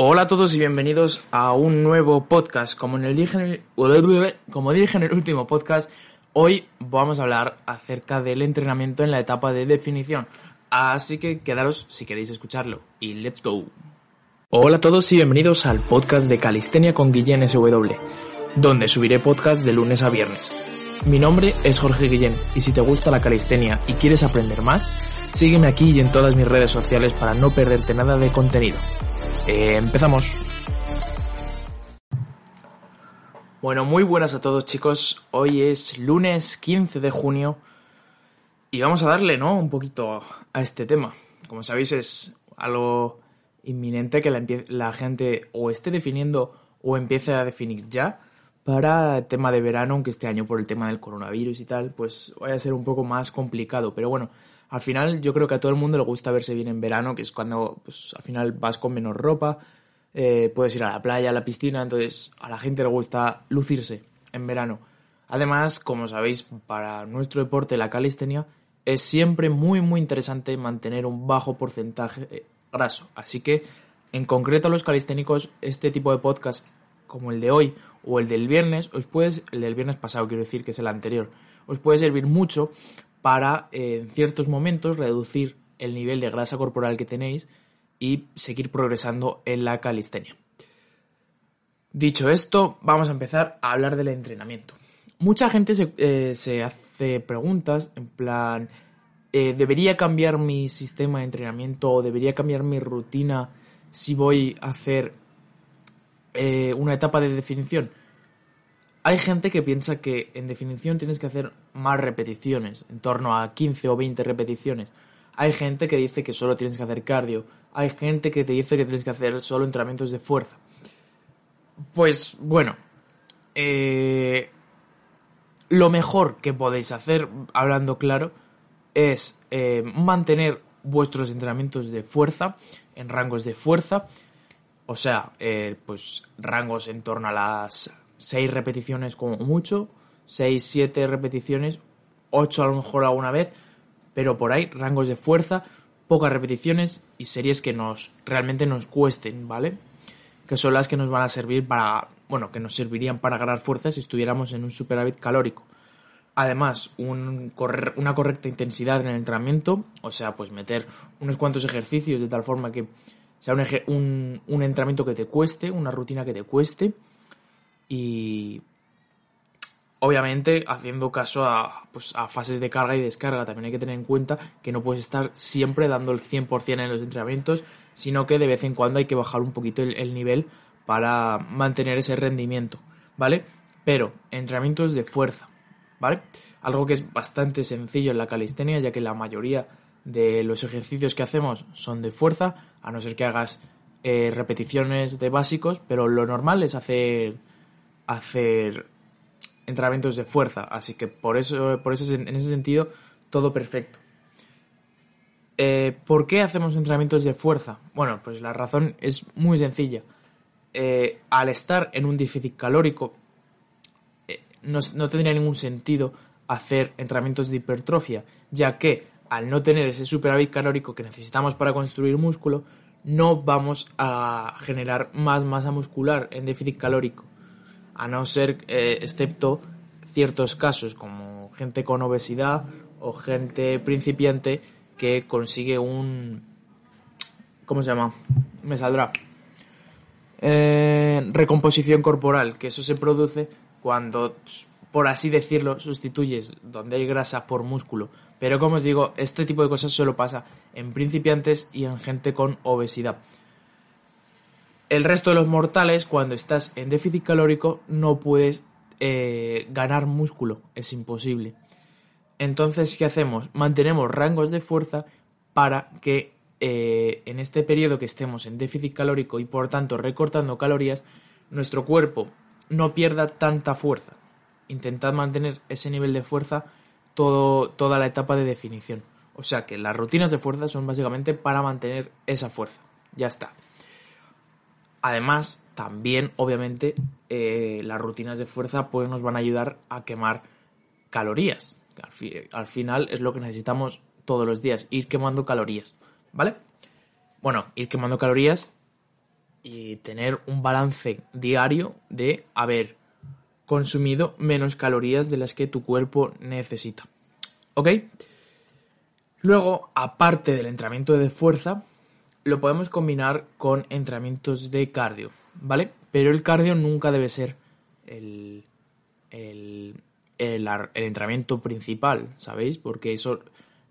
Hola a todos y bienvenidos a un nuevo podcast. Como, en el dije en el, como dije en el último podcast, hoy vamos a hablar acerca del entrenamiento en la etapa de definición. Así que quedaros si queréis escucharlo. Y let's go. Hola a todos y bienvenidos al podcast de Calistenia con Guillén SW, donde subiré podcast de lunes a viernes. Mi nombre es Jorge Guillén y si te gusta la calistenia y quieres aprender más, sígueme aquí y en todas mis redes sociales para no perderte nada de contenido. Eh, empezamos. Bueno, muy buenas a todos chicos. Hoy es lunes 15 de junio y vamos a darle, ¿no? Un poquito a este tema. Como sabéis es algo inminente que la, la gente o esté definiendo o empiece a definir ya para el tema de verano, aunque este año por el tema del coronavirus y tal, pues vaya a ser un poco más complicado. Pero bueno, al final yo creo que a todo el mundo le gusta verse bien en verano, que es cuando pues, al final vas con menos ropa, eh, puedes ir a la playa, a la piscina, entonces a la gente le gusta lucirse en verano. Además, como sabéis, para nuestro deporte, la calistenia, es siempre muy muy interesante mantener un bajo porcentaje graso. Así que, en concreto a los calisténicos, este tipo de podcast como el de hoy o el del viernes, os puede, el del viernes pasado quiero decir que es el anterior, os puede servir mucho para eh, en ciertos momentos reducir el nivel de grasa corporal que tenéis y seguir progresando en la calistenia. Dicho esto, vamos a empezar a hablar del entrenamiento. Mucha gente se, eh, hace preguntas en plan, eh, ¿debería cambiar mi sistema de entrenamiento o debería cambiar mi rutina si voy a hacer una etapa de definición. Hay gente que piensa que en definición tienes que hacer más repeticiones, en torno a 15 o 20 repeticiones. Hay gente que dice que solo tienes que hacer cardio. Hay gente que te dice que tienes que hacer solo entrenamientos de fuerza. Pues bueno, eh, lo mejor que podéis hacer, hablando claro, es eh, mantener vuestros entrenamientos de fuerza en rangos de fuerza o sea, eh, pues rangos en torno a las 6 repeticiones como mucho, 6, 7 repeticiones, 8 a lo mejor alguna vez, pero por ahí rangos de fuerza, pocas repeticiones y series que nos realmente nos cuesten, ¿vale? Que son las que nos van a servir para, bueno, que nos servirían para ganar fuerza si estuviéramos en un superávit calórico. Además, un una correcta intensidad en el entrenamiento, o sea, pues meter unos cuantos ejercicios de tal forma que sea un, un, entrenamiento que te cueste, una rutina que te cueste y obviamente haciendo caso a, pues, a fases de carga y descarga. También hay que tener en cuenta que no puedes estar siempre dando el 100% en los entrenamientos, sino que de vez en cuando hay que bajar un poquito el, el nivel para mantener ese rendimiento, ¿vale? Pero entrenamientos de fuerza, ¿vale? Algo que es bastante sencillo en la calistenia, ya que la mayoría de los ejercicios que hacemos son de fuerza, a no ser que hagas eh, repeticiones de básicos, pero lo normal es hacer, hacer entrenamientos de fuerza, así que por eso, por en ese sentido, todo perfecto. Eh, ¿Por qué hacemos entrenamientos de fuerza? Bueno, pues la razón es muy sencilla. Eh, al estar en un déficit calórico, no, no tendría ningún sentido hacer entrenamientos de hipertrofia, ya que al no tener ese superávit calórico que necesitamos para construir músculo, no vamos a generar más masa muscular en déficit calórico. A no ser, eh, excepto ciertos casos como gente con obesidad o gente principiante que consigue un... ¿Cómo se llama? Me saldrá. Eh, recomposición corporal, que eso se produce cuando por así decirlo, sustituyes donde hay grasa por músculo. Pero como os digo, este tipo de cosas solo pasa en principiantes y en gente con obesidad. El resto de los mortales, cuando estás en déficit calórico, no puedes eh, ganar músculo, es imposible. Entonces, ¿qué hacemos? Mantenemos rangos de fuerza para que eh, en este periodo que estemos en déficit calórico y por tanto recortando calorías, nuestro cuerpo no pierda tanta fuerza intentad mantener ese nivel de fuerza todo, toda la etapa de definición. O sea que las rutinas de fuerza son básicamente para mantener esa fuerza. Ya está. Además, también, obviamente, eh, las rutinas de fuerza pues, nos van a ayudar a quemar calorías. Al, al, final es lo que necesitamos todos los días, ir quemando calorías. ¿Vale? Bueno, ir quemando calorías y tener un balance diario de haber consumido menos calorías de las que tu cuerpo necesita. ¿Ok? Luego, aparte del entrenamiento de fuerza, lo podemos combinar con entrenamientos de cardio, ¿vale? Pero el cardio nunca debe ser el, el, el, entrenamiento principal, ¿sabéis? Porque eso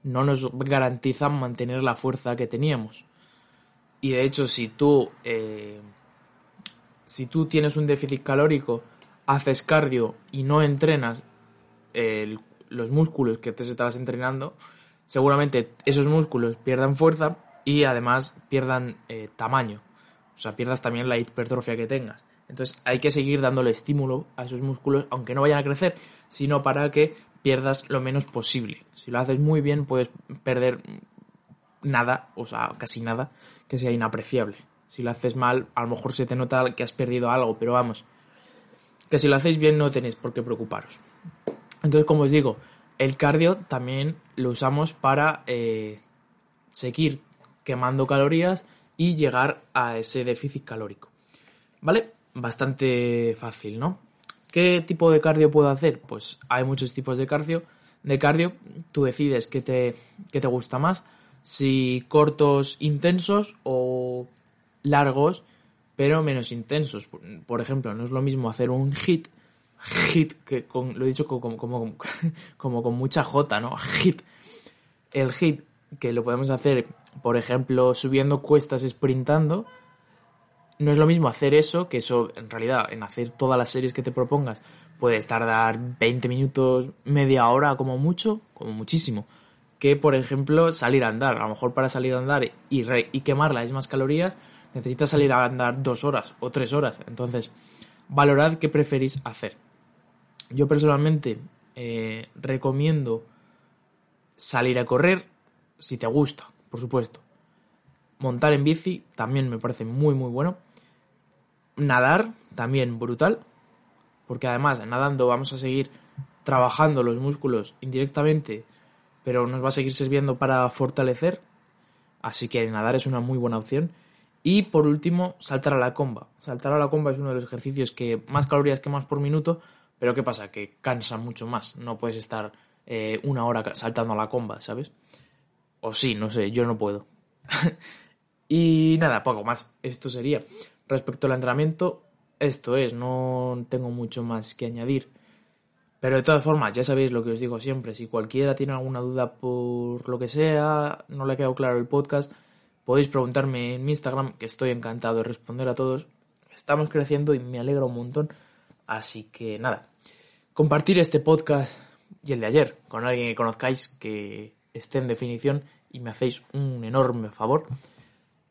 no nos garantiza mantener la fuerza que teníamos. Y de hecho, si tú, eh, si tú tienes un déficit calórico, haces cardio y no entrenas los músculos que te estabas entrenando, seguramente esos músculos pierdan fuerza y además pierdan eh, tamaño. O sea, pierdas también la hipertrofia que tengas. Entonces hay que seguir dándole estímulo a esos músculos, aunque no vayan a crecer, sino para que pierdas lo menos posible. Si lo haces muy bien, puedes perder nada, o sea, casi nada, que sea inapreciable. Si lo haces mal, a lo mejor se te nota que has perdido algo, pero vamos, que si lo hacéis bien no tenéis por qué preocuparos. Entonces, como os digo, el cardio también lo usamos para eh, seguir quemando calorías y llegar a ese déficit calórico. ¿Vale? Bastante fácil, ¿no? ¿Qué tipo de cardio puedo hacer? Pues hay muchos tipos de cardio. De cardio, tú decides qué te, qué te gusta más si cortos intensos o largos, pero menos intensos. Por ejemplo, no es lo mismo hacer un hit, hit, que con, lo he dicho como, como, como con mucha J, ¿no? Hit. El hit, que lo podemos hacer, por ejemplo, subiendo cuestas, sprintando, no es lo mismo hacer eso, que eso, en realidad, en hacer todas las series que te propongas, puedes tardar 20 minutos, media hora como mucho, como muchísimo que, por ejemplo, salir a andar. A lo mejor para salir a andar y, y quemar las mismas calorías necesitas salir a andar dos horas o tres horas. Entonces, valorad qué preferís hacer. Yo personalmente eh, recomiendo salir a correr si te gusta, por supuesto. Montar en bici también me parece muy muy bueno. Nadar también brutal, porque además nadando vamos a seguir trabajando los músculos indirectamente pero nos va a seguir sirviendo para fortalecer. Así que nadar es una muy buena opción. Y por último, saltar a la comba. Saltar a la comba es uno de los ejercicios que más calorías quemas por minuto, pero ¿qué pasa? Que cansa mucho más. No puedes estar eh, una hora saltando a la comba, ¿sabes? O sí, no sé, yo no puedo. y nada, poco más. Esto sería. Respecto al entrenamiento, esto es, no tengo mucho más que añadir. Pero de todas formas, ya sabéis lo que os digo siempre, si cualquiera tiene alguna duda por lo que sea, no le ha quedado claro el podcast, podéis preguntarme en mi Instagram, que estoy encantado de responder a todos. Estamos creciendo y me alegra un montón. Así que nada, compartir este podcast y el de ayer con alguien que conozcáis que esté en definición y me hacéis un enorme favor.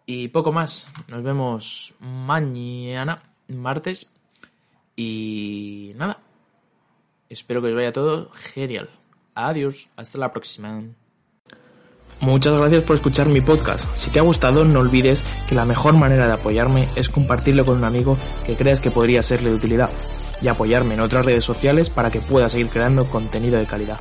Y poco más, nos vemos mañana, martes. Y nada, Espero que os vaya todo genial. Adiós, hasta la próxima. Muchas gracias por escuchar mi podcast. Si te ha gustado, no olvides que la mejor manera de apoyarme es compartirlo con un amigo que creas que podría serle de utilidad y apoyarme en otras redes sociales para que pueda seguir creando contenido de calidad.